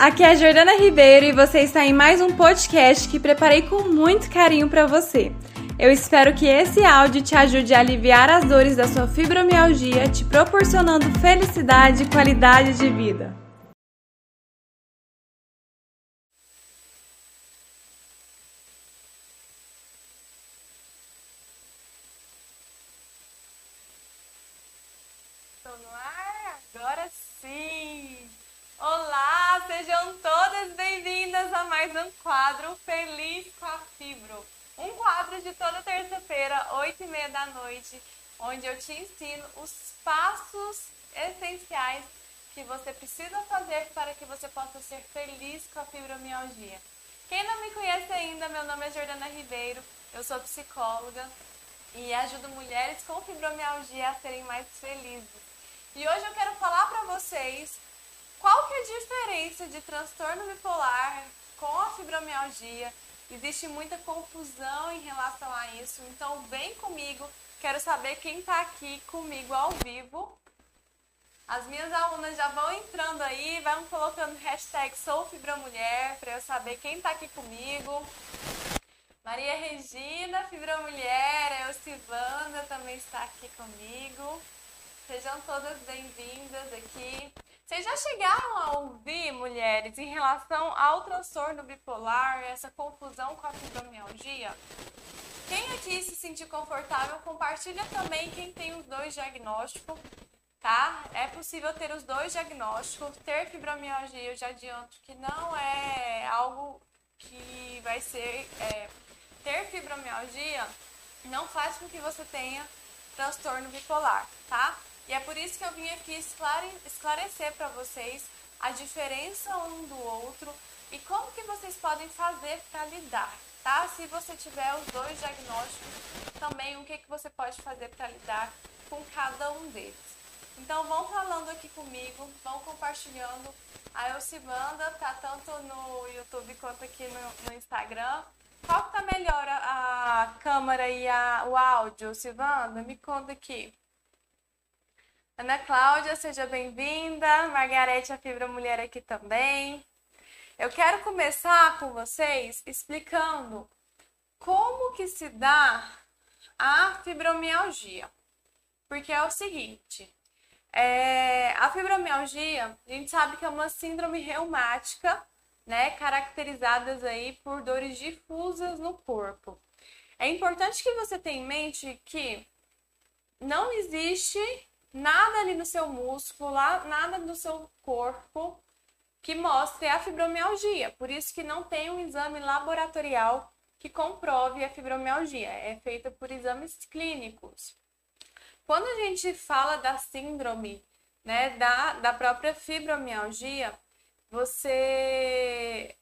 aqui é a Jordana Ribeiro e você está em mais um podcast que preparei com muito carinho para você. Eu espero que esse áudio te ajude a aliviar as dores da sua fibromialgia, te proporcionando felicidade e qualidade de vida. Estou no ar? Agora sim! Olá, sejam todas bem-vindas a mais um quadro Feliz com a Fibro. Um quadro de toda terça-feira, 8 e meia da noite, onde eu te ensino os passos essenciais que você precisa fazer para que você possa ser feliz com a fibromialgia. Quem não me conhece ainda, meu nome é Jordana Ribeiro, eu sou psicóloga e ajudo mulheres com fibromialgia a serem mais felizes. E hoje eu quero falar para vocês qual que é a diferença de transtorno bipolar com a fibromialgia. Existe muita confusão em relação a isso, então vem comigo. Quero saber quem está aqui comigo ao vivo. As minhas alunas já vão entrando aí, vão colocando hashtag SouFibramulher para eu saber quem está aqui comigo. Maria Regina, Fibromulher, eu Silvana também está aqui comigo. Sejam todas bem-vindas aqui. Vocês já chegaram a ouvir, mulheres, em relação ao transtorno bipolar, essa confusão com a fibromialgia? Quem aqui se sentir confortável, compartilha também quem tem os dois diagnósticos, tá? É possível ter os dois diagnósticos. Ter fibromialgia, eu já adianto que não é algo que vai ser. É, ter fibromialgia não faz com que você tenha transtorno bipolar, tá? E é por isso que eu vim aqui esclarecer para vocês a diferença um do outro e como que vocês podem fazer para lidar, tá? Se você tiver os dois diagnósticos, também o que, que você pode fazer para lidar com cada um deles. Então vão falando aqui comigo, vão compartilhando. A Elcivanda tá tanto no YouTube quanto aqui no, no Instagram. Qual que tá melhor a, a câmera e a, o áudio, Silvanda? Me conta aqui. Ana Cláudia, seja bem-vinda. Margarete, a Fibra Mulher aqui também. Eu quero começar com vocês explicando como que se dá a fibromialgia. Porque é o seguinte, é, a fibromialgia, a gente sabe que é uma síndrome reumática, né, caracterizadas aí por dores difusas no corpo. É importante que você tenha em mente que não existe nada ali no seu músculo, nada no seu corpo que mostre a fibromialgia. Por isso que não tem um exame laboratorial que comprove a fibromialgia. É feita por exames clínicos. Quando a gente fala da síndrome, né, da, da própria fibromialgia, você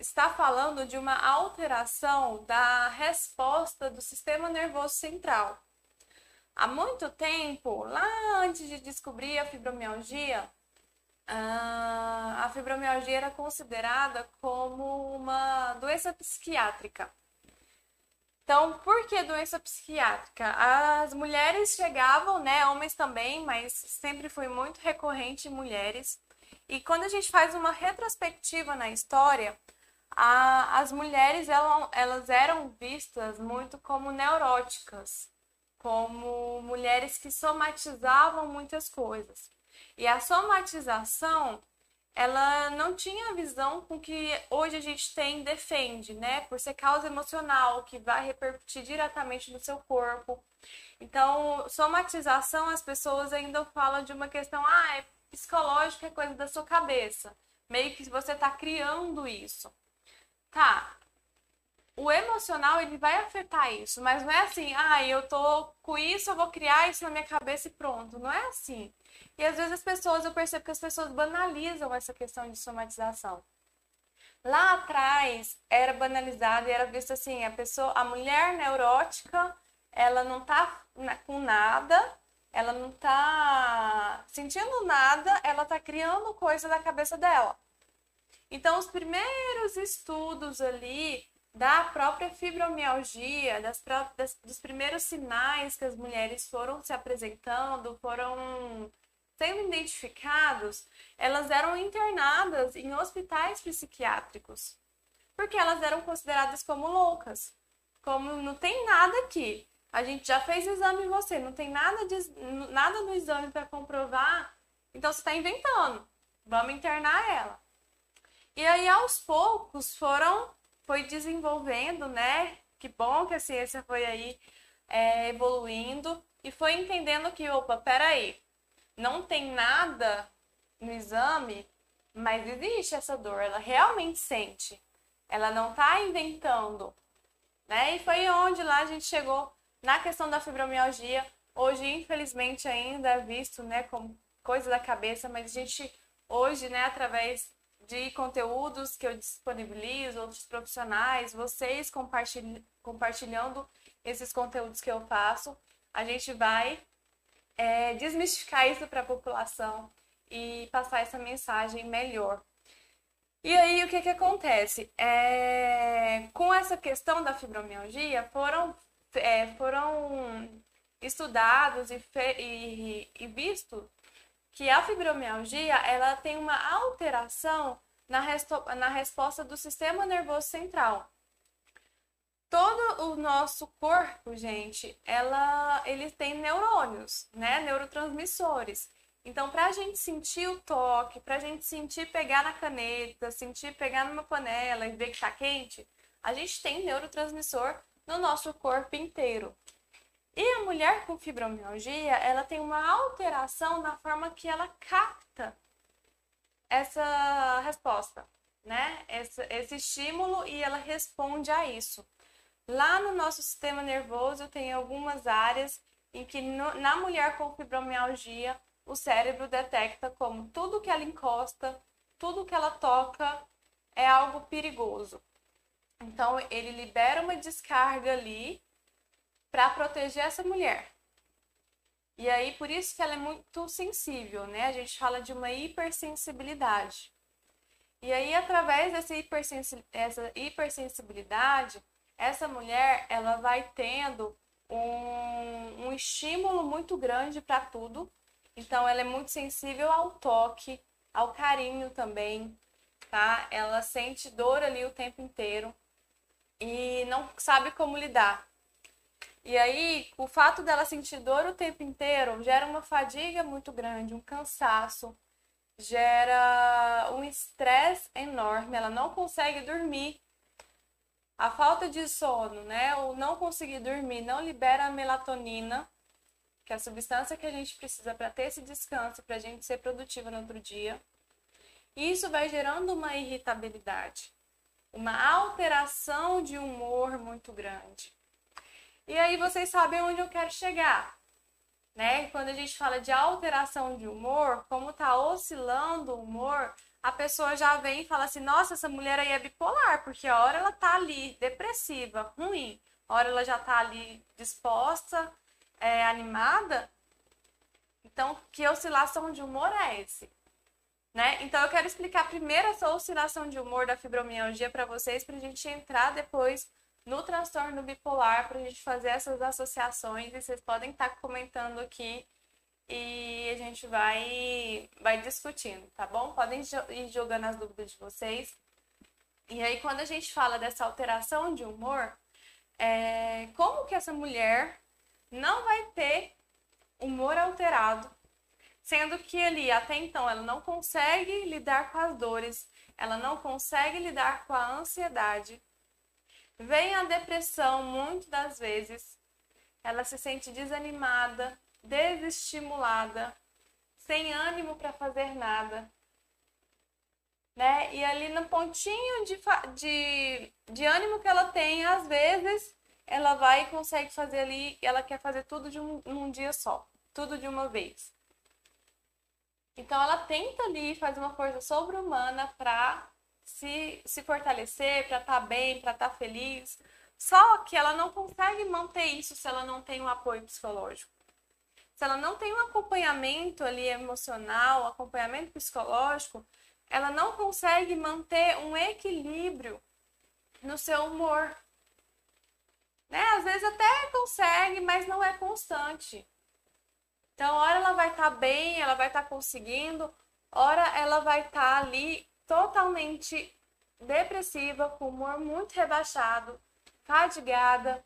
está falando de uma alteração da resposta do sistema nervoso central. Há muito tempo, lá antes de descobrir a fibromialgia, a fibromialgia era considerada como uma doença psiquiátrica. Então, por que doença psiquiátrica? As mulheres chegavam, né, homens também, mas sempre foi muito recorrente em mulheres. E quando a gente faz uma retrospectiva na história, a, as mulheres elas, elas eram vistas muito como neuróticas como mulheres que somatizavam muitas coisas. E a somatização, ela não tinha a visão com que hoje a gente tem defende, né? Por ser causa emocional, que vai repercutir diretamente no seu corpo. Então, somatização, as pessoas ainda falam de uma questão, ah, é psicológica, é coisa da sua cabeça. Meio que você está criando isso. Tá, o emocional ele vai afetar isso, mas não é assim, ah, eu tô com isso, eu vou criar isso na minha cabeça e pronto. Não é assim. E às vezes as pessoas, eu percebo que as pessoas banalizam essa questão de somatização. Lá atrás era banalizado e era visto assim, a pessoa, a mulher neurótica, ela não tá com nada, ela não tá sentindo nada, ela tá criando coisa da cabeça dela. Então, os primeiros estudos ali da própria fibromialgia, das, das, dos primeiros sinais que as mulheres foram se apresentando, foram sendo identificados, elas eram internadas em hospitais psiquiátricos, porque elas eram consideradas como loucas. Como não tem nada aqui, a gente já fez exame em você, não tem nada, de, nada no exame para comprovar, então você está inventando. Vamos internar ela. E aí, aos poucos, foram, foi desenvolvendo, né? Que bom que a ciência foi aí é, evoluindo e foi entendendo que, opa, peraí, não tem nada no exame, mas existe essa dor, ela realmente sente. Ela não está inventando, né? E foi onde lá a gente chegou na questão da fibromialgia. Hoje, infelizmente, ainda é visto, né, como coisa da cabeça, mas a gente hoje, né, através de conteúdos que eu disponibilizo, outros profissionais, vocês compartilh compartilhando esses conteúdos que eu faço, a gente vai é, desmistificar isso para a população e passar essa mensagem melhor. E aí, o que, que acontece? É, com essa questão da fibromialgia, foram, é, foram estudados e, e, e visto que a fibromialgia ela tem uma alteração na, na resposta do sistema nervoso central. Todo o nosso corpo, gente, ela, ele tem neurônios, né? Neurotransmissores. Então, para a gente sentir o toque, para a gente sentir pegar na caneta, sentir pegar numa panela e ver que está quente, a gente tem neurotransmissor no nosso corpo inteiro. E a mulher com fibromialgia, ela tem uma alteração na forma que ela capta essa resposta, né? Esse, esse estímulo e ela responde a isso. Lá no nosso sistema nervoso tem algumas áreas em que no, na mulher com fibromialgia o cérebro detecta como tudo que ela encosta, tudo que ela toca é algo perigoso. Então ele libera uma descarga ali para proteger essa mulher. E aí, por isso que ela é muito sensível, né? A gente fala de uma hipersensibilidade. E aí, através dessa, hipersensi essa hipersensibilidade, essa mulher, ela vai tendo um, um estímulo muito grande para tudo. Então, ela é muito sensível ao toque, ao carinho também, tá? Ela sente dor ali o tempo inteiro e não sabe como lidar. E aí, o fato dela sentir dor o tempo inteiro gera uma fadiga muito grande, um cansaço, gera um estresse enorme, ela não consegue dormir. A falta de sono, né, ou não conseguir dormir, não libera a melatonina, que é a substância que a gente precisa para ter esse descanso, para a gente ser produtiva no outro dia. E isso vai gerando uma irritabilidade, uma alteração de humor muito grande. E aí vocês sabem onde eu quero chegar. Né? Quando a gente fala de alteração de humor, como tá oscilando o humor, a pessoa já vem e fala assim: "Nossa, essa mulher aí é bipolar, porque a hora ela tá ali depressiva, ruim, a hora ela já tá ali disposta, é, animada". Então, que oscilação de humor é esse? Né? Então, eu quero explicar primeiro essa oscilação de humor da fibromialgia para vocês, para a gente entrar depois no transtorno bipolar para a gente fazer essas associações e vocês podem estar tá comentando aqui e a gente vai, vai discutindo, tá bom? Podem ir jogando as dúvidas de vocês. E aí, quando a gente fala dessa alteração de humor, é, como que essa mulher não vai ter humor alterado, sendo que ali até então ela não consegue lidar com as dores, ela não consegue lidar com a ansiedade, Vem a depressão, muitas das vezes, ela se sente desanimada, desestimulada, sem ânimo para fazer nada. Né? E ali no pontinho de, de, de ânimo que ela tem, às vezes, ela vai e consegue fazer ali, ela quer fazer tudo de um, dia só, tudo de uma vez. Então ela tenta ali fazer uma força sobre-humana para se, se fortalecer, para estar tá bem, para estar tá feliz. Só que ela não consegue manter isso se ela não tem um apoio psicológico. Se ela não tem um acompanhamento ali emocional, um acompanhamento psicológico, ela não consegue manter um equilíbrio no seu humor. Né? Às vezes até consegue, mas não é constante. Então, hora ela vai estar tá bem, ela vai estar tá conseguindo, hora ela vai estar tá ali totalmente depressiva, com humor muito rebaixado, fadigada.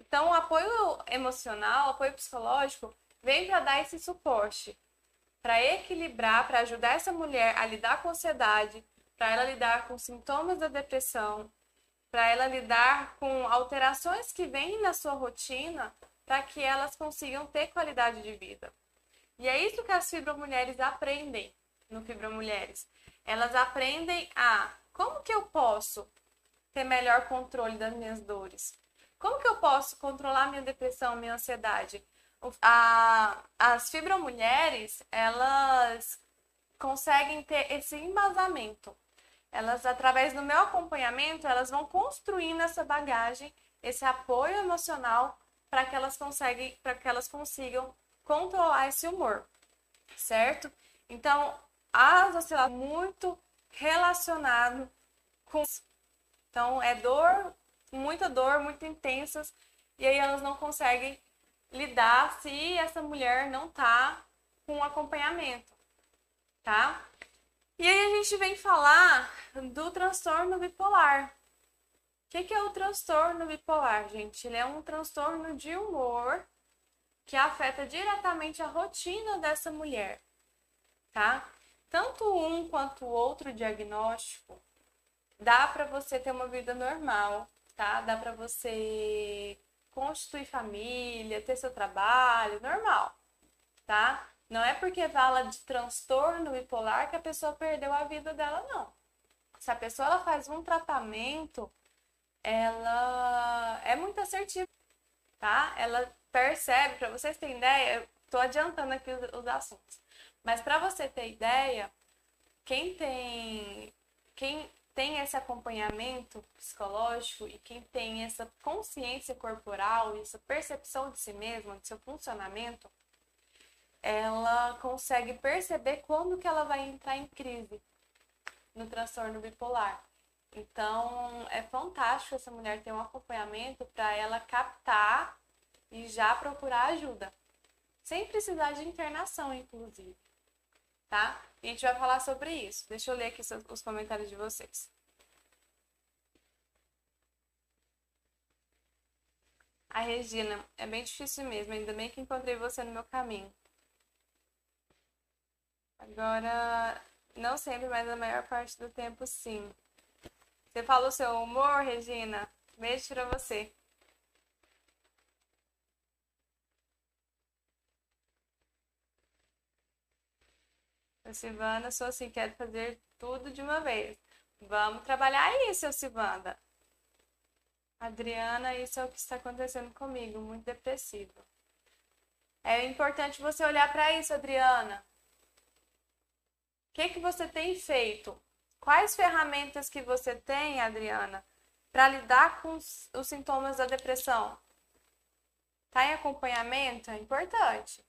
Então, o apoio emocional, o apoio psicológico, vem para dar esse suporte, para equilibrar, para ajudar essa mulher a lidar com a ansiedade, para ela lidar com sintomas da depressão, para ela lidar com alterações que vêm na sua rotina, para que elas consigam ter qualidade de vida. E é isso que as fibromulheres aprendem no Fibromulheres. Elas aprendem a como que eu posso ter melhor controle das minhas dores? Como que eu posso controlar minha depressão, minha ansiedade? A, as fibromulheres, elas conseguem ter esse embasamento. Elas, através do meu acompanhamento, elas vão construindo essa bagagem, esse apoio emocional para que elas conseguem, para que elas consigam controlar esse humor, certo? Então, as oscilações muito relacionado com então é dor, muita dor, muito intensas, e aí elas não conseguem lidar se essa mulher não tá com acompanhamento, tá? E aí a gente vem falar do transtorno bipolar. O que, que é o transtorno bipolar, gente? Ele é um transtorno de humor que afeta diretamente a rotina dessa mulher, tá? Tanto um quanto o outro diagnóstico dá para você ter uma vida normal, tá? Dá para você constituir família, ter seu trabalho, normal, tá? Não é porque fala de transtorno bipolar que a pessoa perdeu a vida dela, não. Se a pessoa ela faz um tratamento, ela é muito assertiva, tá? Ela percebe, para vocês terem ideia, eu tô adiantando aqui os, os assuntos. Mas para você ter ideia, quem tem quem tem esse acompanhamento psicológico e quem tem essa consciência corporal, essa percepção de si mesma, de seu funcionamento, ela consegue perceber quando que ela vai entrar em crise no transtorno bipolar. Então, é fantástico essa mulher ter um acompanhamento para ela captar e já procurar ajuda, sem precisar de internação, inclusive. Tá? E a gente vai falar sobre isso. Deixa eu ler aqui os comentários de vocês. A Regina, é bem difícil mesmo, ainda bem que encontrei você no meu caminho. Agora, não sempre, mas a maior parte do tempo, sim. Você falou seu humor, Regina? Beijo pra você. A Silvana, sou assim, quero fazer tudo de uma vez. Vamos trabalhar isso, Silvana. Adriana, isso é o que está acontecendo comigo, muito depressivo. É importante você olhar para isso, Adriana. O que, que você tem feito? Quais ferramentas que você tem, Adriana, para lidar com os, os sintomas da depressão? Tá em acompanhamento? É importante.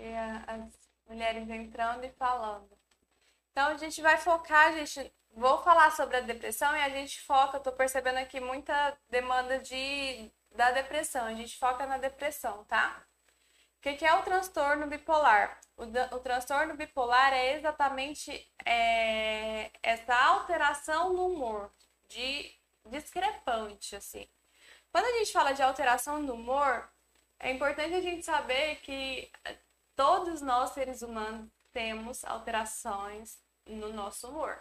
E as mulheres entrando e falando. Então a gente vai focar, gente. Vou falar sobre a depressão e a gente foca, eu tô percebendo aqui muita demanda de da depressão. A gente foca na depressão, tá? O que, que é o transtorno bipolar? O, o transtorno bipolar é exatamente é, essa alteração no humor, de discrepante, assim. Quando a gente fala de alteração no humor, é importante a gente saber que todos nós, seres humanos, temos alterações no nosso humor.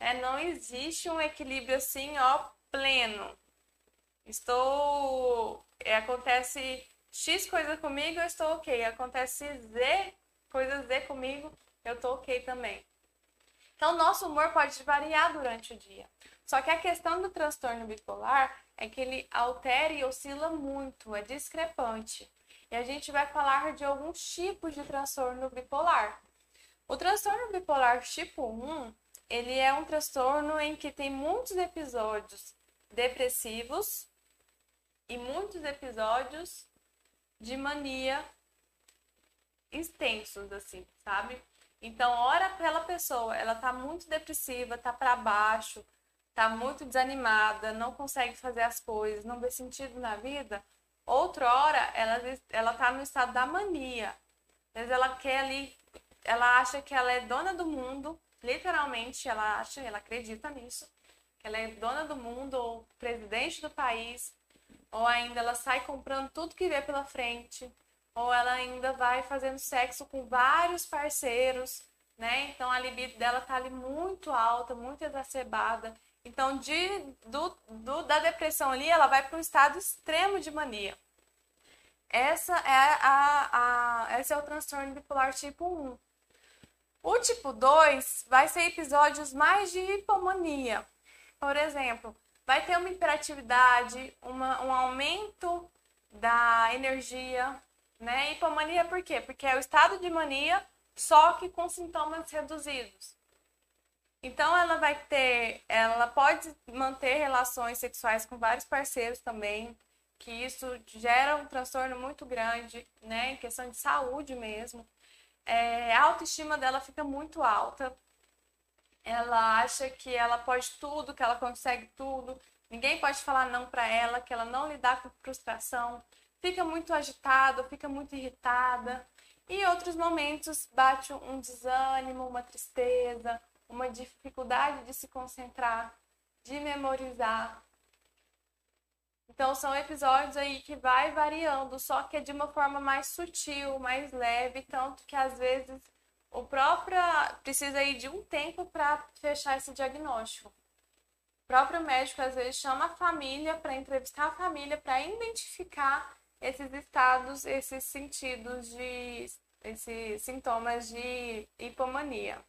É, não existe um equilíbrio assim, ó, pleno. Estou. É, acontece X coisa comigo, eu estou ok. Acontece Z, coisa Z comigo, eu estou ok também. Então, nosso humor pode variar durante o dia. Só que a questão do transtorno bipolar é que ele altera e oscila muito, é discrepante e a gente vai falar de alguns tipos de transtorno bipolar. O transtorno bipolar tipo 1, ele é um transtorno em que tem muitos episódios depressivos e muitos episódios de mania extensos, assim, sabe? Então, ora pela pessoa, ela tá muito depressiva, tá para baixo, tá muito desanimada, não consegue fazer as coisas, não vê sentido na vida. Outra hora, ela ela tá no estado da mania. Vezes ela quer ali, ela acha que ela é dona do mundo, literalmente ela acha, ela acredita nisso, que ela é dona do mundo ou presidente do país, ou ainda ela sai comprando tudo que vê pela frente, ou ela ainda vai fazendo sexo com vários parceiros, né? Então a libido dela tá ali muito alta, muito exacerbada. Então, de, do, do da depressão ali, ela vai para um estado extremo de mania. Essa é, a, a, esse é o transtorno bipolar tipo 1. O tipo 2 vai ser episódios mais de hipomania. Por exemplo, vai ter uma hiperatividade, uma, um aumento da energia, né? Hipomania por quê? Porque é o estado de mania, só que com sintomas reduzidos. Então ela vai ter, ela pode manter relações sexuais com vários parceiros também, que isso gera um transtorno muito grande, né, em questão de saúde mesmo. É, a autoestima dela fica muito alta. Ela acha que ela pode tudo, que ela consegue tudo. Ninguém pode falar não para ela, que ela não lidar com frustração fica muito agitada, fica muito irritada. E em outros momentos bate um desânimo, uma tristeza, uma dificuldade de se concentrar, de memorizar. Então são episódios aí que vai variando, só que é de uma forma mais sutil, mais leve, tanto que às vezes o próprio precisa aí de um tempo para fechar esse diagnóstico. O próprio médico às vezes chama a família para entrevistar a família para identificar esses estados, esses sentidos de esses sintomas de hipomania.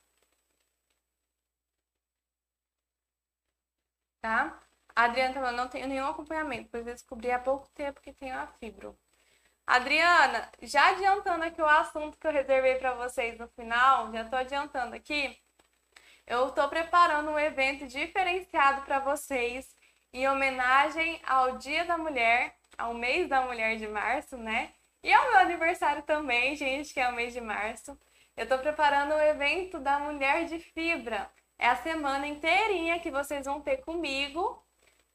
Tá? Adriana falando, não tenho nenhum acompanhamento, pois descobri há pouco tempo que tenho a fibro. Adriana, já adiantando aqui o assunto que eu reservei para vocês no final, já estou adiantando aqui. Eu estou preparando um evento diferenciado para vocês em homenagem ao Dia da Mulher ao mês da mulher de março, né? E ao meu aniversário também, gente, que é o mês de março. Eu tô preparando o evento da Mulher de Fibra. É a semana inteirinha que vocês vão ter comigo,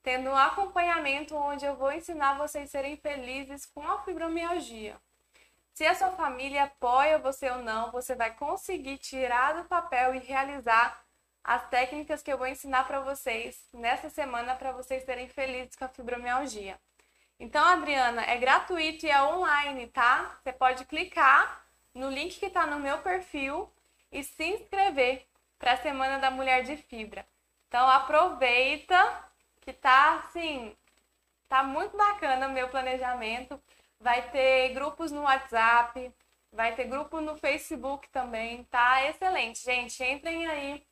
tendo um acompanhamento onde eu vou ensinar vocês a serem felizes com a fibromialgia. Se a sua família apoia você ou não, você vai conseguir tirar do papel e realizar as técnicas que eu vou ensinar para vocês nessa semana para vocês serem felizes com a fibromialgia. Então, Adriana, é gratuito e é online, tá? Você pode clicar no link que está no meu perfil e se inscrever para a Semana da Mulher de Fibra. Então, aproveita que tá assim, tá muito bacana o meu planejamento. Vai ter grupos no WhatsApp, vai ter grupo no Facebook também, tá excelente, gente. Entrem aí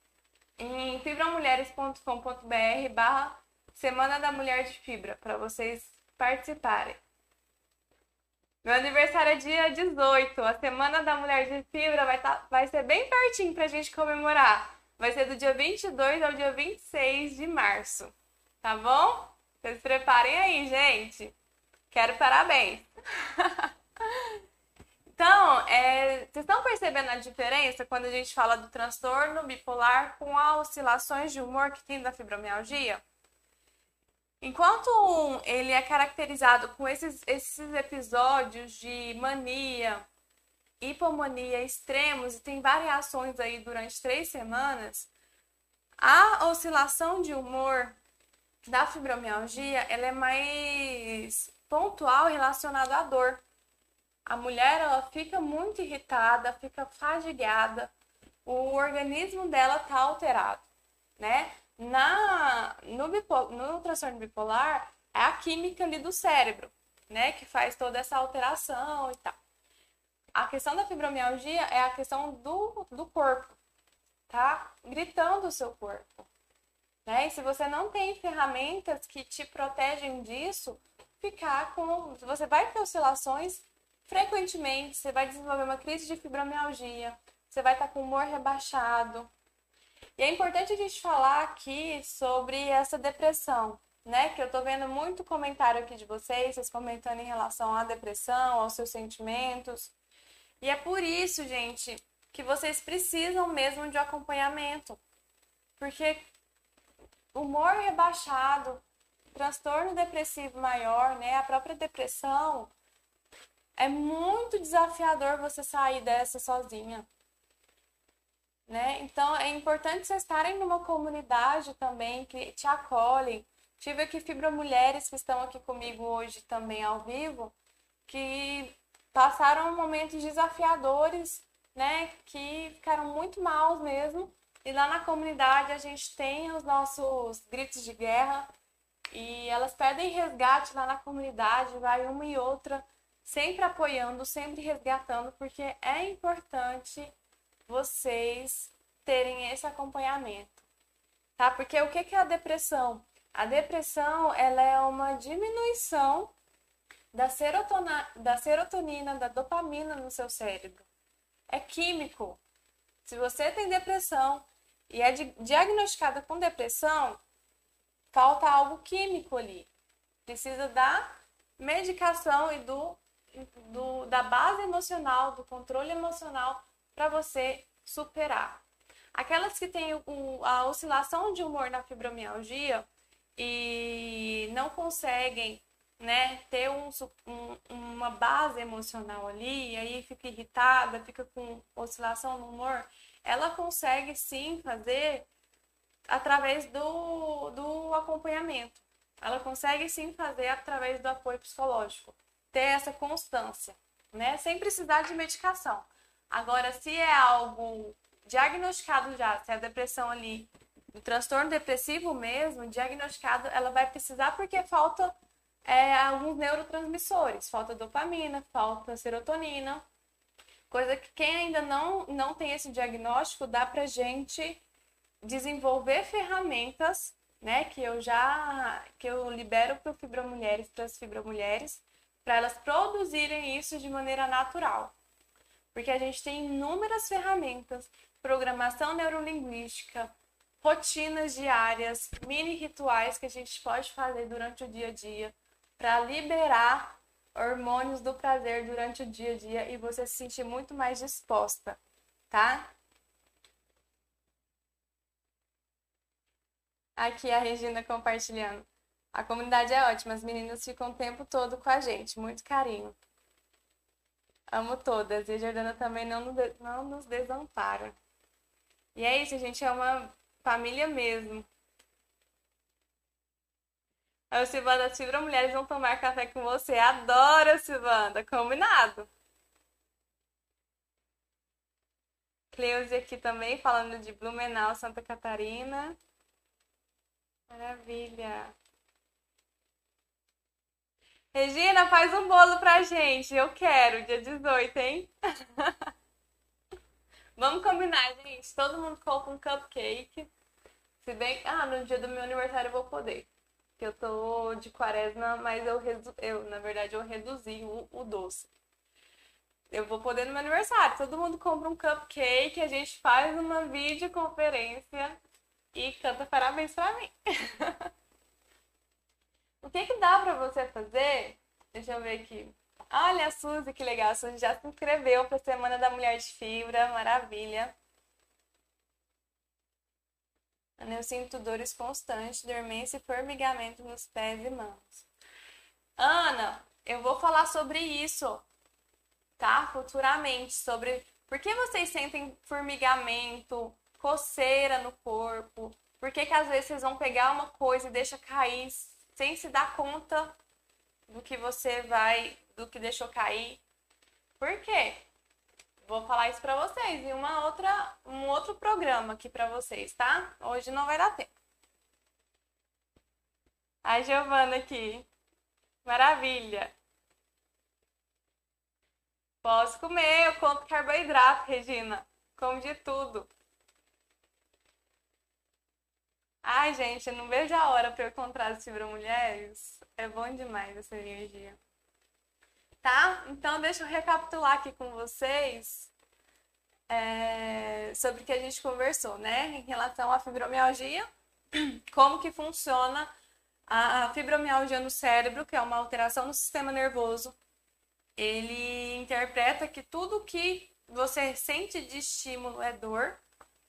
em fibramulheres.com.br barra Semana da Mulher de Fibra para vocês participarem. Meu aniversário é dia 18. A Semana da Mulher de Fibra vai, tá, vai ser bem pertinho pra gente comemorar. Vai ser do dia 22 ao dia 26 de março. Tá bom? Vocês preparem aí, gente. Quero parabéns. então, é, vocês estão percebendo a diferença quando a gente fala do transtorno bipolar com as oscilações de humor que tem da fibromialgia? Enquanto ele é caracterizado com esses, esses episódios de mania, hipomania extremos e tem variações aí durante três semanas, a oscilação de humor da fibromialgia ela é mais pontual relacionada à dor. A mulher ela fica muito irritada, fica fadigada, o organismo dela está alterado, né? Na, no, bipol, no transtorno bipolar, é a química ali do cérebro, né? Que faz toda essa alteração e tal. A questão da fibromialgia é a questão do, do corpo, tá? Gritando o seu corpo. Né? E se você não tem ferramentas que te protegem disso, ficar com. Você vai ter oscilações frequentemente, você vai desenvolver uma crise de fibromialgia, você vai estar com o humor rebaixado, e é importante a gente falar aqui sobre essa depressão, né? Que eu tô vendo muito comentário aqui de vocês, vocês comentando em relação à depressão, aos seus sentimentos. E é por isso, gente, que vocês precisam mesmo de acompanhamento. Porque humor rebaixado, transtorno depressivo maior, né, a própria depressão, é muito desafiador você sair dessa sozinha. Né? Então é importante vocês estarem numa comunidade também que te acolhem. Tive aqui fibromulheres que estão aqui comigo hoje também ao vivo, que passaram momentos desafiadores, né? Que ficaram muito maus mesmo. E lá na comunidade a gente tem os nossos gritos de guerra e elas pedem resgate lá na comunidade, vai uma e outra, sempre apoiando, sempre resgatando, porque é importante vocês terem esse acompanhamento, tá? Porque o que é a depressão? A depressão, ela é uma diminuição da, serotona, da serotonina, da dopamina no seu cérebro. É químico. Se você tem depressão e é diagnosticada com depressão, falta algo químico ali. Precisa da medicação e do, do da base emocional, do controle emocional para você superar. Aquelas que têm a oscilação de humor na fibromialgia e não conseguem né, ter um, um, uma base emocional ali, e aí fica irritada, fica com oscilação no humor, ela consegue sim fazer através do, do acompanhamento. Ela consegue sim fazer através do apoio psicológico, ter essa constância, né, sem precisar de medicação. Agora, se é algo diagnosticado já, se é a depressão ali, o transtorno depressivo mesmo, diagnosticado, ela vai precisar porque falta é, alguns neurotransmissores, falta dopamina, falta serotonina, coisa que quem ainda não, não tem esse diagnóstico, dá pra gente desenvolver ferramentas, né, que eu já, que eu libero para fibromulheres, para as fibromulheres, para elas produzirem isso de maneira natural porque a gente tem inúmeras ferramentas, programação neurolinguística, rotinas diárias, mini rituais que a gente pode fazer durante o dia a dia para liberar hormônios do prazer durante o dia a dia e você se sentir muito mais disposta, tá? Aqui a Regina compartilhando. A comunidade é ótima, as meninas ficam o tempo todo com a gente, muito carinho. Amo todas. E a Jordana também não, não nos desampara. E é isso, a gente é uma família mesmo. A Silvana, Fibra Mulheres vão tomar café com você. Adoro, Silvana. Combinado. Cleusa aqui também, falando de Blumenau, Santa Catarina. Maravilha. Regina, faz um bolo pra gente. Eu quero, dia 18, hein? Vamos combinar, gente. Todo mundo compra um cupcake. Se bem que, ah, no dia do meu aniversário eu vou poder. Porque eu tô de quaresma, mas eu, redu... eu na verdade, eu reduzi o, o doce. Eu vou poder no meu aniversário. Todo mundo compra um cupcake, a gente faz uma videoconferência e canta parabéns pra mim. O que, que dá para você fazer? Deixa eu ver aqui. Olha a Suzy, que legal. A Suzy já se inscreveu para a Semana da Mulher de Fibra. Maravilha. Eu sinto dores constantes, dormência e formigamento nos pés e mãos. Ana, eu vou falar sobre isso, tá? Futuramente, sobre por que vocês sentem formigamento, coceira no corpo, por que, que às vezes vocês vão pegar uma coisa e deixa cair sem se dar conta do que você vai, do que deixou cair. Por quê? Vou falar isso para vocês em uma outra, um outro programa aqui para vocês, tá? Hoje não vai dar tempo. A Giovana aqui. Maravilha. Posso comer, eu conto carboidrato, Regina. Como de tudo. Ai, gente, eu não vejo a hora para eu encontrar as fibra mulheres. É bom demais essa energia. Tá? Então, deixa eu recapitular aqui com vocês é, sobre o que a gente conversou, né? Em relação à fibromialgia, como que funciona a fibromialgia no cérebro, que é uma alteração no sistema nervoso. Ele interpreta que tudo que você sente de estímulo é dor.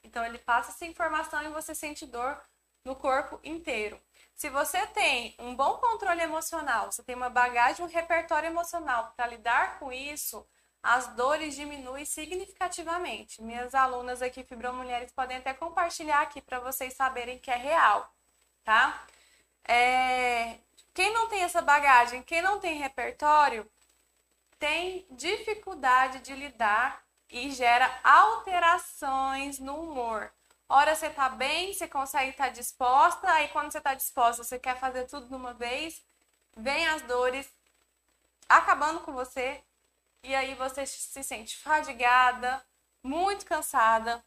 Então ele passa essa informação e você sente dor no corpo inteiro. Se você tem um bom controle emocional, você tem uma bagagem, um repertório emocional para lidar com isso, as dores diminuem significativamente. Minhas alunas aqui, fibromulheres, podem até compartilhar aqui para vocês saberem que é real, tá? É... Quem não tem essa bagagem, quem não tem repertório, tem dificuldade de lidar e gera alterações no humor. Hora você tá bem, você consegue estar tá disposta, aí quando você tá disposta, você quer fazer tudo de uma vez, vem as dores acabando com você, e aí você se sente fadigada, muito cansada,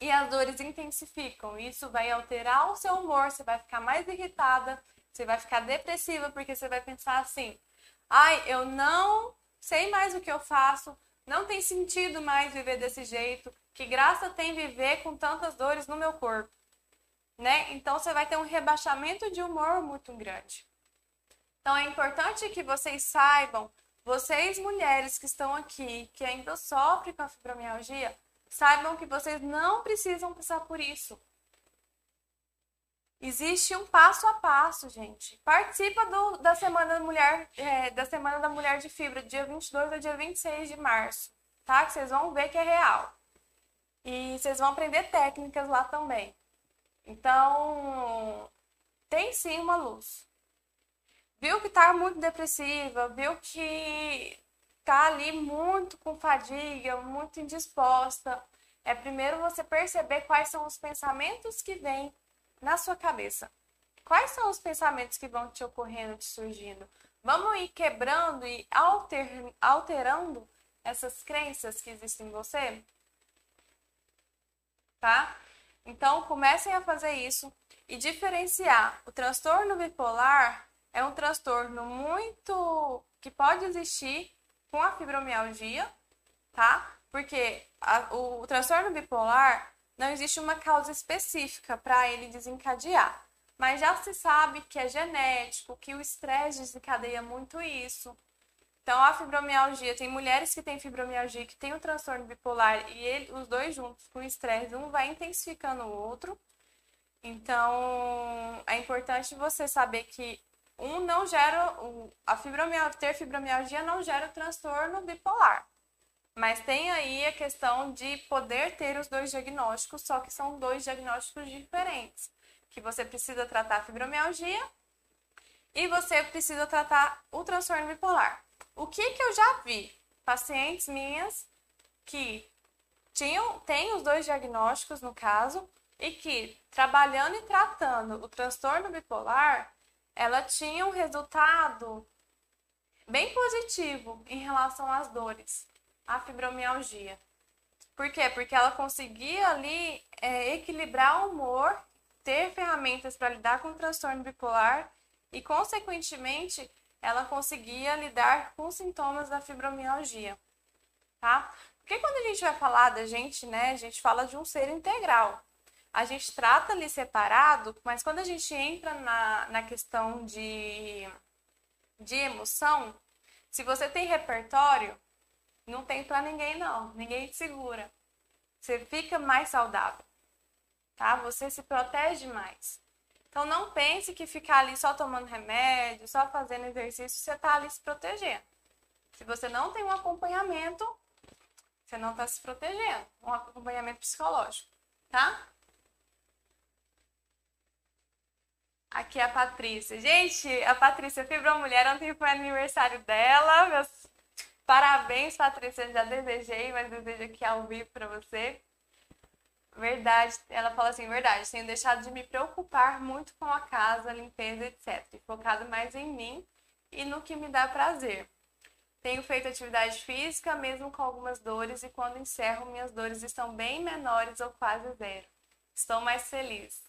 e as dores intensificam. Isso vai alterar o seu humor, você vai ficar mais irritada, você vai ficar depressiva, porque você vai pensar assim: ai, eu não sei mais o que eu faço, não tem sentido mais viver desse jeito. Que graça tem viver com tantas dores no meu corpo, né? Então você vai ter um rebaixamento de humor muito grande. Então é importante que vocês saibam, vocês mulheres que estão aqui, que ainda sofrem com a fibromialgia, saibam que vocês não precisam passar por isso. Existe um passo a passo, gente. Participa do, da Semana da Mulher, é, da Semana da Mulher de Fibra, dia 22 ao dia 26 de março, tá? Que vocês vão ver que é real. E vocês vão aprender técnicas lá também. Então, tem sim uma luz. Viu que tá muito depressiva, viu que tá ali muito com fadiga, muito indisposta. É primeiro você perceber quais são os pensamentos que vêm na sua cabeça. Quais são os pensamentos que vão te ocorrendo, te surgindo? Vamos ir quebrando e alter, alterando essas crenças que existem em você? Tá? Então, comecem a fazer isso e diferenciar. O transtorno bipolar é um transtorno muito que pode existir com a fibromialgia, tá? Porque a, o, o transtorno bipolar não existe uma causa específica para ele desencadear. Mas já se sabe que é genético, que o estresse desencadeia muito isso. Então, a fibromialgia, tem mulheres que têm fibromialgia, que têm o transtorno bipolar, e ele, os dois juntos com o estresse, um vai intensificando o outro. Então, é importante você saber que um não gera, a fibromialgia, ter fibromialgia não gera o transtorno bipolar. Mas tem aí a questão de poder ter os dois diagnósticos, só que são dois diagnósticos diferentes. Que você precisa tratar a fibromialgia e você precisa tratar o transtorno bipolar. O que, que eu já vi? Pacientes minhas que tinham, têm os dois diagnósticos, no caso, e que trabalhando e tratando o transtorno bipolar, ela tinha um resultado bem positivo em relação às dores a fibromialgia. Por quê? Porque ela conseguia ali é, equilibrar o humor, ter ferramentas para lidar com o transtorno bipolar e, consequentemente, ela conseguia lidar com sintomas da fibromialgia, tá? Porque quando a gente vai falar da gente, né, a gente fala de um ser integral. A gente trata ali separado, mas quando a gente entra na, na questão de, de emoção, se você tem repertório, não tem para ninguém não, ninguém te segura. Você fica mais saudável, tá? Você se protege mais. Então não pense que ficar ali só tomando remédio, só fazendo exercício, você tá ali se protegendo. Se você não tem um acompanhamento, você não está se protegendo, um acompanhamento psicológico, tá? Aqui é a Patrícia. Gente, a Patrícia Fibromulher, ontem foi aniversário dela, meus Parabéns, Patrícia. Já desejei, mas desejo aqui ao vivo para você. Verdade, ela fala assim: verdade, tenho deixado de me preocupar muito com a casa, limpeza, etc. Focado mais em mim e no que me dá prazer. Tenho feito atividade física, mesmo com algumas dores, e quando encerro, minhas dores estão bem menores ou quase zero. Estou mais feliz.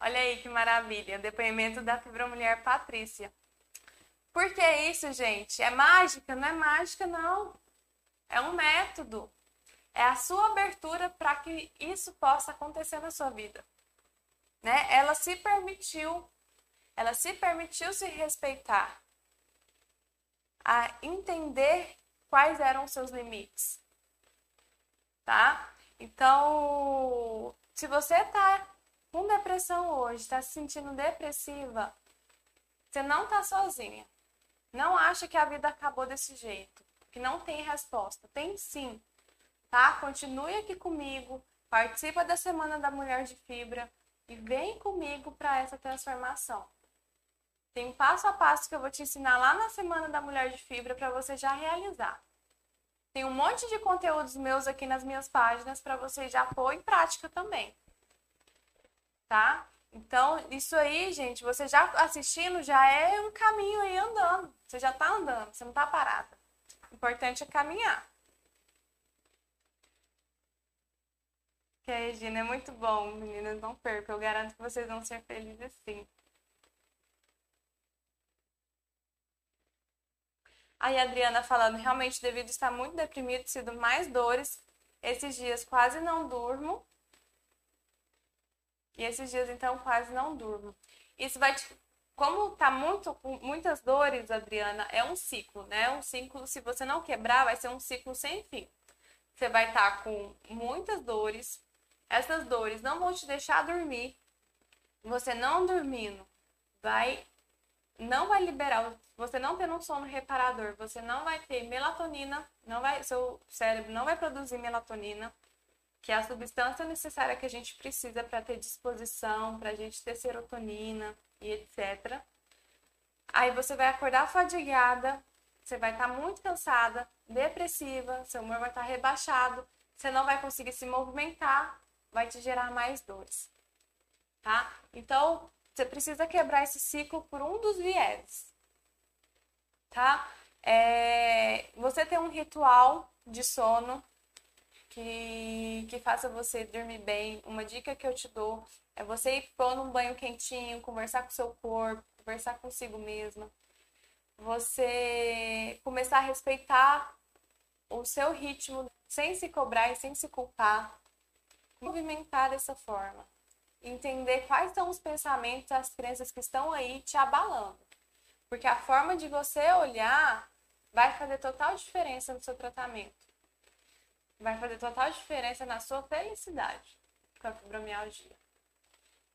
Olha aí que maravilha! Depoimento da fibromulher Patrícia. Por que isso, gente? É mágica? Não é mágica, não. É um método. É a sua abertura para que isso possa acontecer na sua vida. Né? Ela se permitiu, ela se permitiu se respeitar, a entender quais eram os seus limites. tá? Então, se você tá com depressão hoje, tá se sentindo depressiva, você não tá sozinha. Não acha que a vida acabou desse jeito, que não tem resposta. Tem sim, tá? Continue aqui comigo, participa da Semana da Mulher de Fibra e vem comigo para essa transformação. Tem um passo a passo que eu vou te ensinar lá na Semana da Mulher de Fibra para você já realizar. Tem um monte de conteúdos meus aqui nas minhas páginas para você já pôr em prática também. Tá? Então, isso aí, gente, você já assistindo já é um caminho aí andando. Você já tá andando, você não tá parada. O importante é caminhar. Que a Regina é muito bom, meninas, não percam. Eu garanto que vocês vão ser felizes sim. Aí a Adriana falando, realmente devido estar muito deprimido, sido mais dores, esses dias quase não durmo. E esses dias então quase não durmo. Isso vai te... como tá muito com muitas dores, Adriana, é um ciclo, né? Um ciclo, se você não quebrar, vai ser um ciclo sem fim. Você vai estar tá com muitas dores. Essas dores não vão te deixar dormir. Você não dormindo, vai não vai liberar, você não tendo um sono reparador, você não vai ter melatonina, não vai, seu cérebro não vai produzir melatonina, que é a substância necessária que a gente precisa para ter disposição, para a gente ter serotonina e etc. Aí você vai acordar fadigada, você vai estar tá muito cansada, depressiva, seu humor vai estar tá rebaixado, você não vai conseguir se movimentar, vai te gerar mais dores, tá? Então, você precisa quebrar esse ciclo por um dos vieses, tá? É, você tem um ritual de sono que, que faça você dormir bem. Uma dica que eu te dou é você ir pôr num banho quentinho, conversar com seu corpo, conversar consigo mesma. Você começar a respeitar o seu ritmo sem se cobrar e sem se culpar. Movimentar dessa forma entender quais são os pensamentos, as crenças que estão aí te abalando. Porque a forma de você olhar vai fazer total diferença no seu tratamento. Vai fazer total diferença na sua felicidade com a fibromialgia.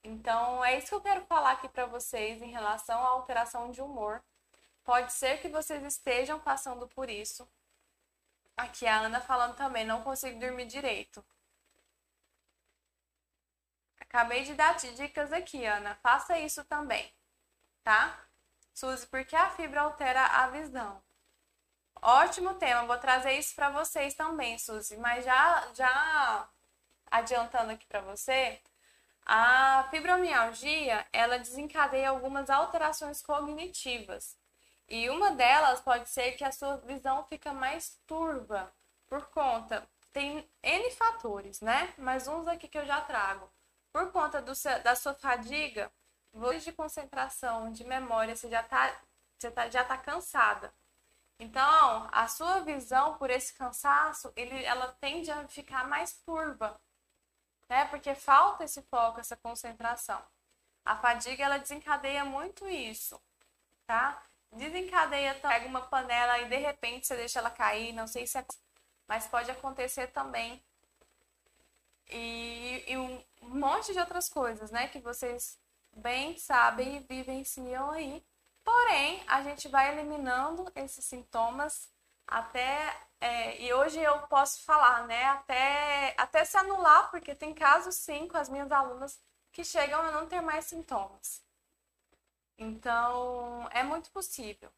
Então, é isso que eu quero falar aqui para vocês em relação à alteração de humor. Pode ser que vocês estejam passando por isso. Aqui a Ana falando também, não consigo dormir direito. Acabei de dar dicas aqui, Ana. Faça isso também, tá? Suzy, por que a fibra altera a visão? Ótimo tema, vou trazer isso para vocês também, Suzy. Mas já, já adiantando aqui para você, a fibromialgia, ela desencadeia algumas alterações cognitivas. E uma delas pode ser que a sua visão fica mais turva por conta tem N fatores, né? Mas uns aqui que eu já trago por conta do, da sua fadiga, voz de concentração, de memória, você já está você tá, já tá cansada. Então, a sua visão por esse cansaço, ele, ela tende a ficar mais turva, né? Porque falta esse foco, essa concentração. A fadiga, ela desencadeia muito isso, tá? Desencadeia, pega uma panela e de repente você deixa ela cair, não sei se é... Mas pode acontecer também e, e um monte de outras coisas, né? Que vocês bem sabem e vivenciam aí. Porém, a gente vai eliminando esses sintomas até. É, e hoje eu posso falar, né? Até, até se anular, porque tem casos sim com as minhas alunas que chegam a não ter mais sintomas. Então, é muito possível,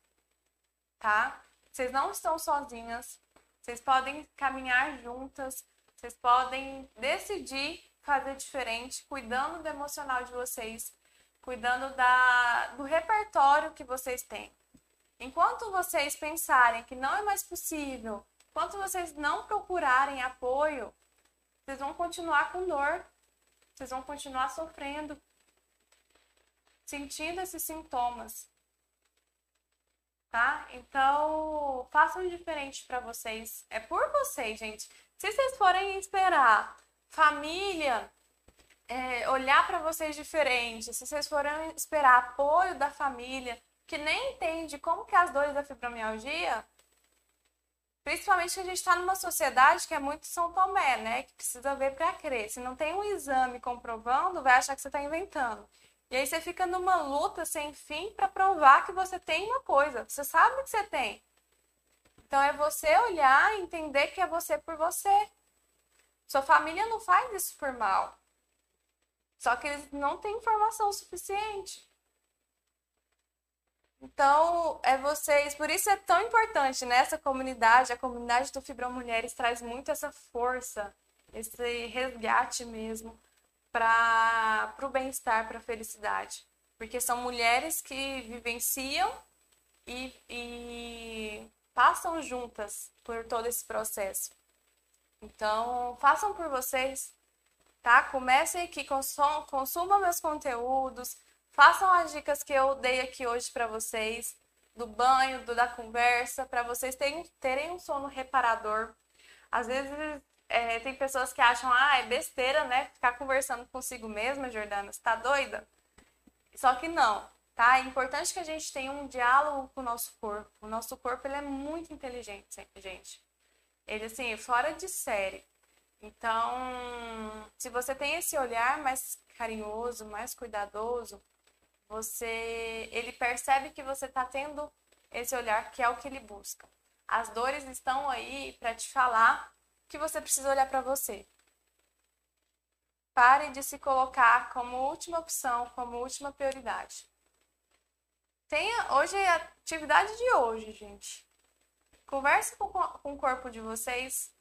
tá? Vocês não estão sozinhas, vocês podem caminhar juntas, vocês podem decidir fazer diferente, cuidando do emocional de vocês, cuidando da, do repertório que vocês têm. Enquanto vocês pensarem que não é mais possível, enquanto vocês não procurarem apoio, vocês vão continuar com dor, vocês vão continuar sofrendo, sentindo esses sintomas. Tá? Então, façam diferente para vocês. É por vocês, gente. Se vocês forem esperar família é, olhar para vocês diferente, se vocês forem esperar apoio da família, que nem entende como que é as dores da fibromialgia, Principalmente que a gente está numa sociedade que é muito São Tomé, né? Que precisa ver para crer. Se não tem um exame comprovando, vai achar que você está inventando. E aí você fica numa luta sem fim para provar que você tem uma coisa. Você sabe que você tem. Então é você olhar e entender que é você por você. Sua família não faz isso por mal. Só que eles não têm informação suficiente. Então, é vocês, por isso é tão importante nessa né? comunidade, a comunidade do Fibra Mulheres traz muito essa força, esse resgate mesmo para o bem-estar, para a felicidade. Porque são mulheres que vivenciam e, e passam juntas por todo esse processo. Então, façam por vocês, tá? Comecem aqui, consum, consumam meus conteúdos, façam as dicas que eu dei aqui hoje para vocês, do banho, do, da conversa, para vocês terem, terem um sono reparador. Às vezes é, tem pessoas que acham, ah, é besteira, né? Ficar conversando consigo mesma, Jordana, você tá doida? Só que não, tá? É importante que a gente tenha um diálogo com o nosso corpo. O nosso corpo, ele é muito inteligente, gente. Ele, assim, fora de série. Então, se você tem esse olhar mais carinhoso, mais cuidadoso, você, ele percebe que você está tendo esse olhar que é o que ele busca. As dores estão aí para te falar que você precisa olhar para você. Pare de se colocar como última opção, como última prioridade. Tenha, hoje é a atividade de hoje, gente. Converse com, com o corpo de vocês,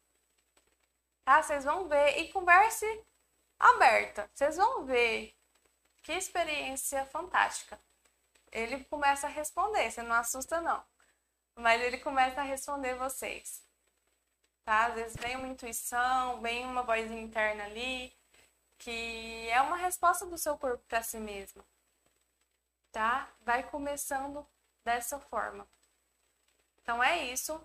tá? Vocês vão ver e converse aberta. Vocês vão ver que experiência fantástica. Ele começa a responder, você não assusta não. Mas ele começa a responder vocês tá? Às vezes vem uma intuição, vem uma voz interna ali, que é uma resposta do seu corpo para si mesmo, tá? Vai começando dessa forma. Então é isso.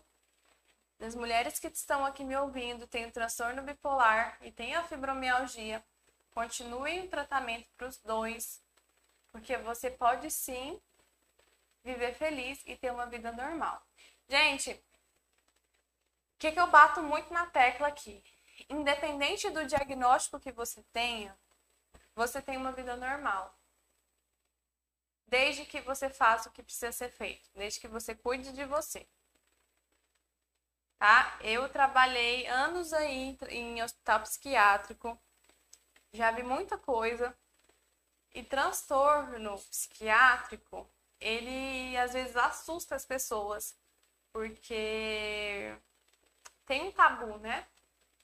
Das mulheres que estão aqui me ouvindo, têm o transtorno bipolar e têm a fibromialgia, continuem o tratamento para os dois, porque você pode sim viver feliz e ter uma vida normal. Gente, que, que eu bato muito na tecla aqui? Independente do diagnóstico que você tenha, você tem uma vida normal. Desde que você faça o que precisa ser feito, desde que você cuide de você. Tá? Eu trabalhei anos aí em hospital psiquiátrico, já vi muita coisa. E transtorno psiquiátrico, ele às vezes assusta as pessoas, porque tem um tabu, né?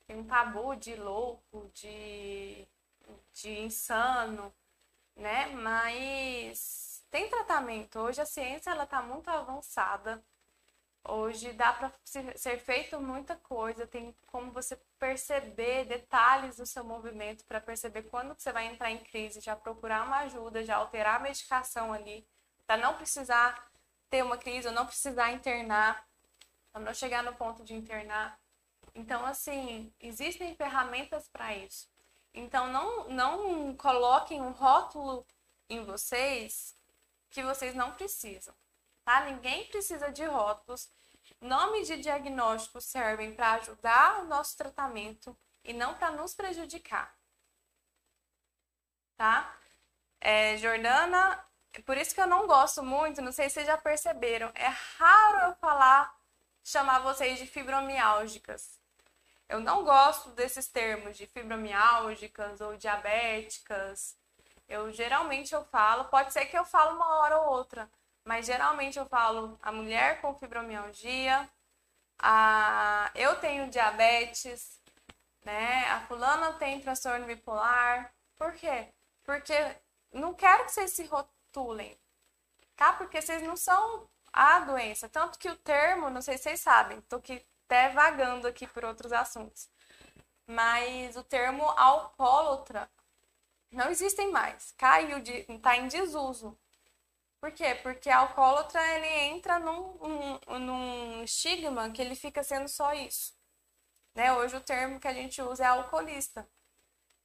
Tem um tabu de louco, de, de insano, né? Mas tem tratamento. Hoje a ciência ela tá muito avançada. Hoje dá para ser feito muita coisa, tem como você perceber detalhes do seu movimento para perceber quando você vai entrar em crise, já procurar uma ajuda, já alterar a medicação ali, para não precisar ter uma crise ou não precisar internar para não chegar no ponto de internar. Então, assim, existem ferramentas para isso. Então, não, não coloquem um rótulo em vocês que vocês não precisam, tá? Ninguém precisa de rótulos. Nomes de diagnóstico servem para ajudar o nosso tratamento e não para nos prejudicar, tá? É, Jordana, por isso que eu não gosto muito, não sei se vocês já perceberam, é raro eu falar chamar vocês de fibromiálgicas. Eu não gosto desses termos de fibromiálgicas ou diabéticas. Eu geralmente eu falo, pode ser que eu falo uma hora ou outra, mas geralmente eu falo a mulher com fibromialgia, a eu tenho diabetes, né? A fulana tem transtorno bipolar. Por quê? Porque não quero que vocês se rotulem, tá? Porque vocês não são a doença. Tanto que o termo, não sei se vocês sabem, tô aqui até vagando aqui por outros assuntos. Mas o termo alcoólatra não existem mais. Caiu, de, tá em desuso. Por quê? Porque alcoólatra ele entra num, num, num estigma que ele fica sendo só isso. Né? Hoje o termo que a gente usa é alcoolista.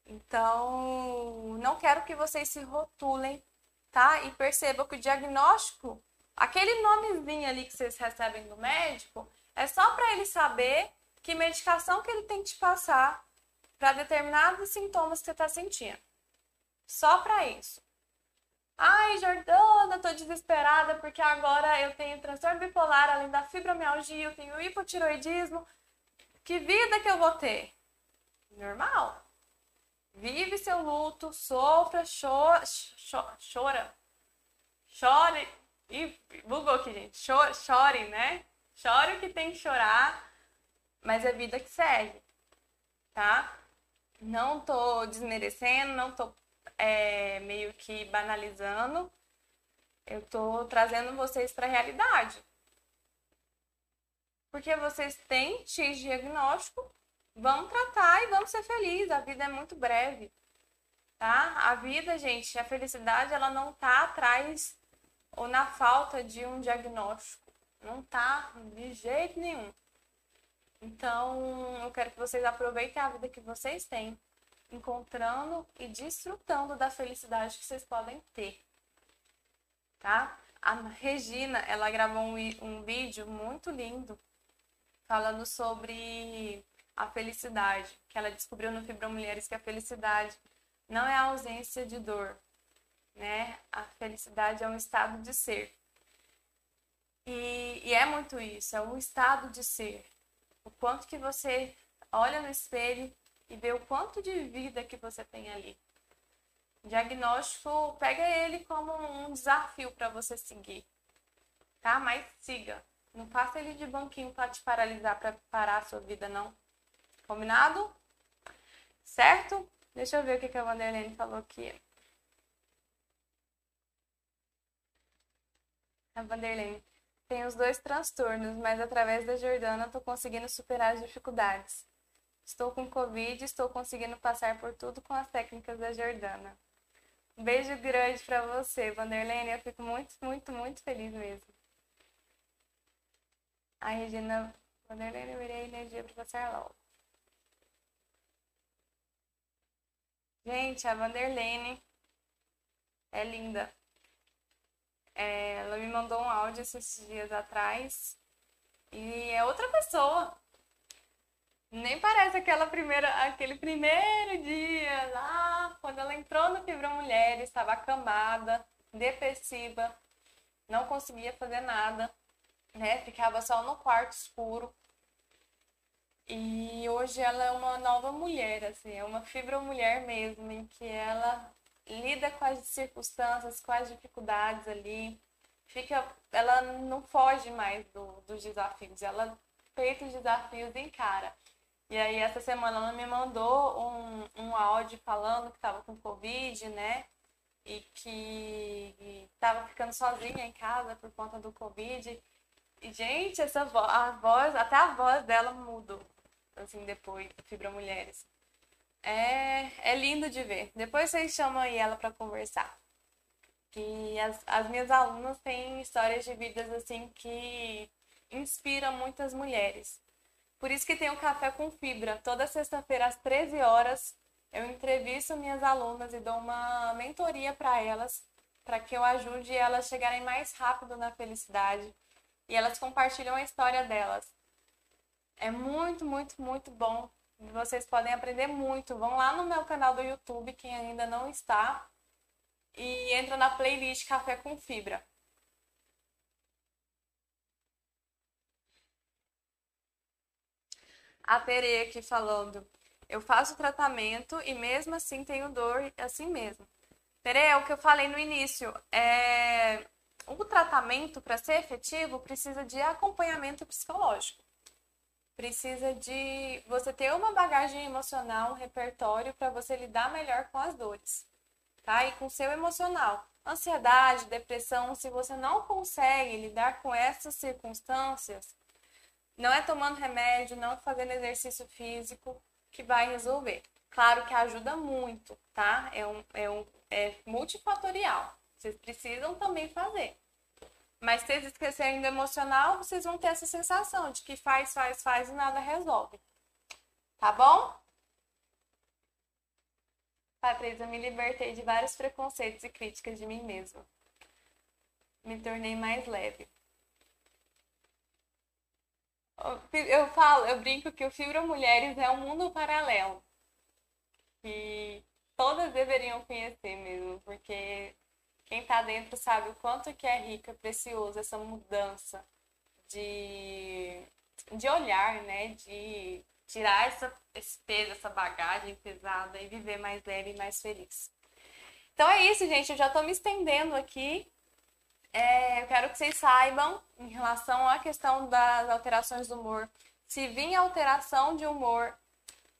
Então, não quero que vocês se rotulem, tá? E percebam que o diagnóstico Aquele nomezinho ali que vocês recebem do médico É só para ele saber que medicação que ele tem que te passar para determinados sintomas que você está sentindo. Só para isso. Ai, Jordana, tô desesperada porque agora eu tenho transtorno bipolar, além da fibromialgia, eu tenho hipotiroidismo. Que vida que eu vou ter? Normal. Vive seu luto, sofra, chora, chora, chore. Ih, bugou aqui, gente. Chore, chore, né? Chore o que tem que chorar, mas é vida que segue, tá? Não tô desmerecendo, não tô é, meio que banalizando. Eu tô trazendo vocês para a realidade. Porque vocês têm X diagnóstico, vamos tratar e vamos ser felizes. A vida é muito breve, tá? A vida, gente, a felicidade, ela não tá atrás ou na falta de um diagnóstico. Não tá de jeito nenhum. Então, eu quero que vocês aproveitem a vida que vocês têm encontrando e desfrutando da felicidade que vocês podem ter. Tá? A Regina, ela gravou um, um vídeo muito lindo falando sobre a felicidade, que ela descobriu no Fibra Mulheres que a felicidade não é a ausência de dor, né? A felicidade é um estado de ser. E, e é muito isso, é um estado de ser. O quanto que você olha no espelho e ver o quanto de vida que você tem ali. Diagnóstico, pega ele como um desafio para você seguir, tá? Mas siga. Não faça ele de banquinho para te paralisar, para parar a sua vida, não. Combinado? Certo? Deixa eu ver o que a Vanderlene falou aqui. A Vanderlene tem os dois transtornos, mas através da Jordana estou conseguindo superar as dificuldades. Estou com Covid e estou conseguindo passar por tudo com as técnicas da Jordana. Um beijo grande para você, Vanderlene. Eu fico muito, muito, muito feliz mesmo. A Regina Vanderlene, eu virei energia para passar logo. Gente, a Vanderlene é linda. É, ela me mandou um áudio esses dias atrás e é outra pessoa. Nem parece aquela primeira, aquele primeiro dia lá, quando ela entrou no Fibra Mulher, estava acamada, depressiva, não conseguia fazer nada, né? Ficava só no quarto escuro. E hoje ela é uma nova mulher, assim, é uma fibra mulher mesmo, em que ela lida com as circunstâncias, com as dificuldades ali. Fica, ela não foge mais do, dos desafios, ela feita os desafios e encara. E aí, essa semana, ela me mandou um, um áudio falando que estava com Covid, né? E que estava ficando sozinha em casa por conta do Covid. E, gente, essa vo a voz, até a voz dela mudou, assim, depois, Fibra Mulheres. É, é lindo de ver. Depois vocês chamam aí ela para conversar. Que as, as minhas alunas têm histórias de vidas, assim, que inspiram muitas mulheres. Por isso que tem o Café com Fibra. Toda sexta-feira, às 13 horas, eu entrevisto minhas alunas e dou uma mentoria para elas, para que eu ajude elas a chegarem mais rápido na felicidade. E elas compartilham a história delas. É muito, muito, muito bom. Vocês podem aprender muito. Vão lá no meu canal do YouTube, quem ainda não está, e entra na playlist Café com Fibra. A Tere aqui falando. Eu faço tratamento e mesmo assim tenho dor assim mesmo. Tere, é o que eu falei no início. É... O tratamento, para ser efetivo, precisa de acompanhamento psicológico. Precisa de você ter uma bagagem emocional, um repertório para você lidar melhor com as dores, tá? E com o seu emocional. Ansiedade, depressão, se você não consegue lidar com essas circunstâncias, não é tomando remédio, não fazendo exercício físico que vai resolver. Claro que ajuda muito, tá? É, um, é, um, é multifatorial. Vocês precisam também fazer. Mas se vocês esquecerem do emocional, vocês vão ter essa sensação de que faz, faz, faz e nada resolve. Tá bom? Patrícia, me libertei de vários preconceitos e críticas de mim mesma. Me tornei mais leve. Eu falo, eu brinco que o Fibra Mulheres é um mundo paralelo. Que todas deveriam conhecer mesmo, porque quem está dentro sabe o quanto que é rica, precioso essa mudança de, de olhar, né? De tirar essa, esse peso, essa bagagem pesada e viver mais leve e mais feliz. Então é isso, gente. Eu já estou me estendendo aqui. É, eu quero que vocês saibam, em relação à questão das alterações do humor, se vir alteração de humor,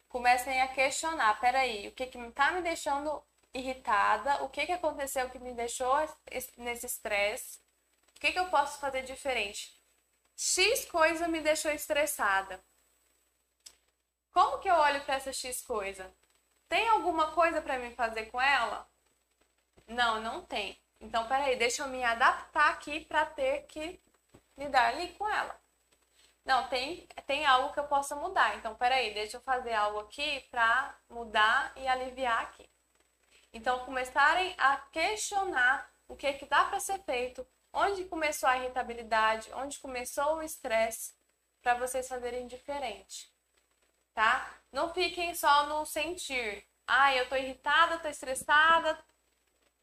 comecem a questionar. Peraí, o que que tá me deixando irritada? O que que aconteceu que me deixou nesse estresse? O que que eu posso fazer diferente? X coisa me deixou estressada. Como que eu olho para essa X coisa? Tem alguma coisa para mim fazer com ela? Não, não tem. Então, peraí, deixa eu me adaptar aqui para ter que lidar ali com ela. Não, tem, tem algo que eu possa mudar. Então, peraí, deixa eu fazer algo aqui para mudar e aliviar aqui. Então, começarem a questionar o que, que dá para ser feito, onde começou a irritabilidade, onde começou o estresse, para vocês fazerem diferente, tá? Não fiquem só no sentir. Ah, eu tô irritada, tô estressada,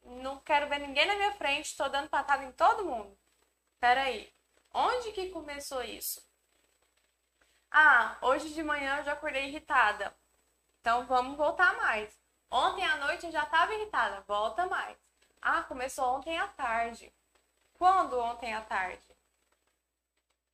não quero ver ninguém na minha frente, tô dando patada em todo mundo. Peraí, onde que começou isso? Ah, hoje de manhã eu já acordei irritada. Então vamos voltar mais. Ontem à noite eu já estava irritada, volta mais. Ah, começou ontem à tarde. Quando ontem à tarde?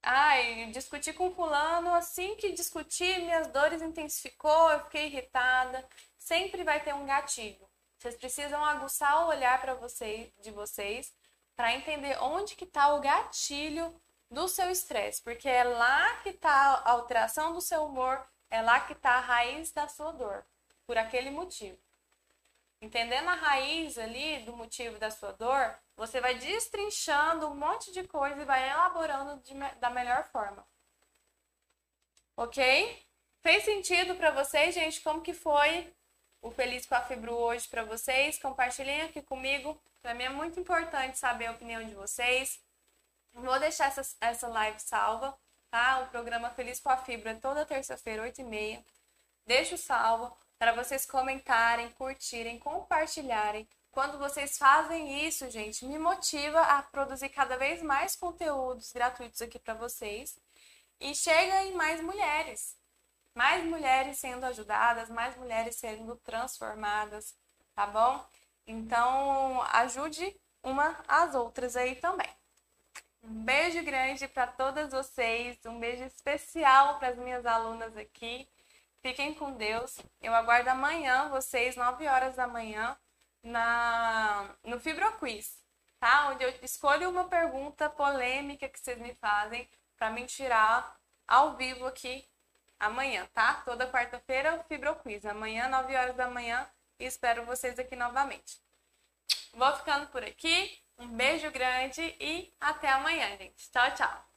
Ai, discuti com fulano, assim que discuti, minhas dores intensificou, eu fiquei irritada. Sempre vai ter um gatilho. Vocês precisam aguçar o olhar para vocês, de vocês, para entender onde que está o gatilho do seu estresse, porque é lá que está a alteração do seu humor, é lá que está a raiz da sua dor, por aquele motivo. Entendendo a raiz ali do motivo da sua dor, você vai destrinchando um monte de coisa e vai elaborando de, da melhor forma. Ok? Fez sentido para vocês, gente? Como que foi o Feliz com a Fibro hoje para vocês. Compartilhem aqui comigo. Para mim é muito importante saber a opinião de vocês. Vou deixar essa, essa live salva, tá? O programa Feliz com a Fibra é toda terça-feira, 8h30. Deixo salvo para vocês comentarem, curtirem, compartilharem. Quando vocês fazem isso, gente, me motiva a produzir cada vez mais conteúdos gratuitos aqui para vocês. E chega em mais mulheres mais mulheres sendo ajudadas, mais mulheres sendo transformadas, tá bom? Então, ajude uma às outras aí também. Um beijo grande para todas vocês, um beijo especial para as minhas alunas aqui. Fiquem com Deus. Eu aguardo amanhã vocês, 9 horas da manhã, na no Fibroquiz, tá? Onde eu escolho uma pergunta polêmica que vocês me fazem para me tirar ao vivo aqui amanhã, tá? Toda quarta-feira o Fibroquiz. Amanhã, 9 horas da manhã, e espero vocês aqui novamente. Vou ficando por aqui. Um beijo grande e até amanhã, gente. Tchau, tchau.